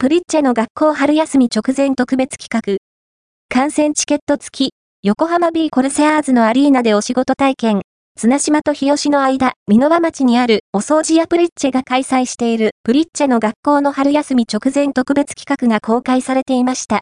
プリッチェの学校春休み直前特別企画。観戦チケット付き、横浜 B コルセアーズのアリーナでお仕事体験。綱島と日吉の間、美濃和町にあるお掃除屋プリッチェが開催しているプリッチェの学校の春休み直前特別企画が公開されていました。